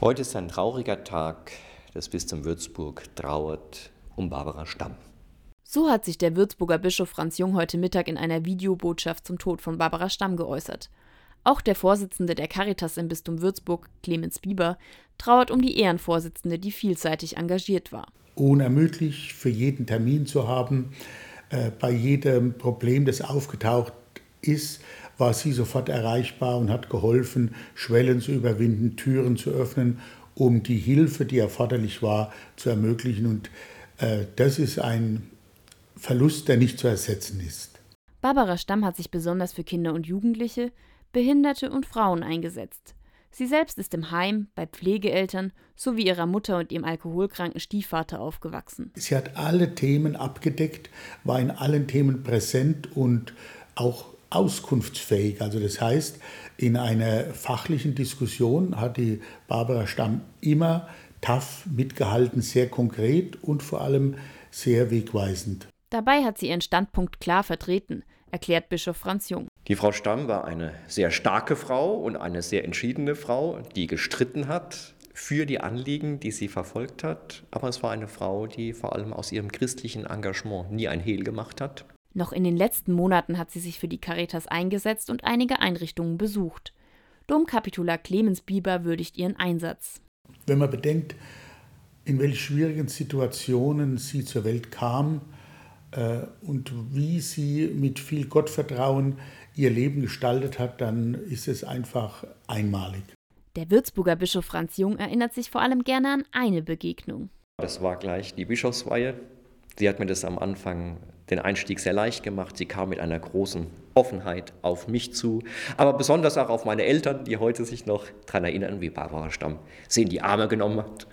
Heute ist ein trauriger Tag. Das Bistum Würzburg trauert um Barbara Stamm. So hat sich der Würzburger Bischof Franz Jung heute Mittag in einer Videobotschaft zum Tod von Barbara Stamm geäußert. Auch der Vorsitzende der Caritas im Bistum Würzburg, Clemens Bieber, trauert um die Ehrenvorsitzende, die vielseitig engagiert war. Unermüdlich für jeden Termin zu haben, äh, bei jedem Problem, das aufgetaucht ist, war sie sofort erreichbar und hat geholfen, Schwellen zu überwinden, Türen zu öffnen, um die Hilfe, die erforderlich war, zu ermöglichen. Und äh, das ist ein Verlust, der nicht zu ersetzen ist. Barbara Stamm hat sich besonders für Kinder und Jugendliche, Behinderte und Frauen eingesetzt. Sie selbst ist im Heim, bei Pflegeeltern sowie ihrer Mutter und ihrem alkoholkranken Stiefvater aufgewachsen. Sie hat alle Themen abgedeckt, war in allen Themen präsent und auch auskunftsfähig. Also das heißt, in einer fachlichen Diskussion hat die Barbara Stamm immer tough mitgehalten, sehr konkret und vor allem sehr wegweisend. Dabei hat sie ihren Standpunkt klar vertreten, erklärt Bischof Franz Jung. Die Frau Stamm war eine sehr starke Frau und eine sehr entschiedene Frau, die gestritten hat für die Anliegen, die sie verfolgt hat. Aber es war eine Frau, die vor allem aus ihrem christlichen Engagement nie ein Hehl gemacht hat noch in den letzten Monaten hat sie sich für die Caritas eingesetzt und einige Einrichtungen besucht. Domkapitular Clemens Bieber würdigt ihren Einsatz. Wenn man bedenkt, in welch schwierigen Situationen sie zur Welt kam äh, und wie sie mit viel Gottvertrauen ihr Leben gestaltet hat, dann ist es einfach einmalig. Der Würzburger Bischof Franz Jung erinnert sich vor allem gerne an eine Begegnung. Das war gleich die Bischofsweihe. Sie hat mir das am Anfang den Einstieg sehr leicht gemacht. Sie kam mit einer großen Offenheit auf mich zu, aber besonders auch auf meine Eltern, die heute sich noch daran erinnern, wie Barbara Stamm sie in die Arme genommen hat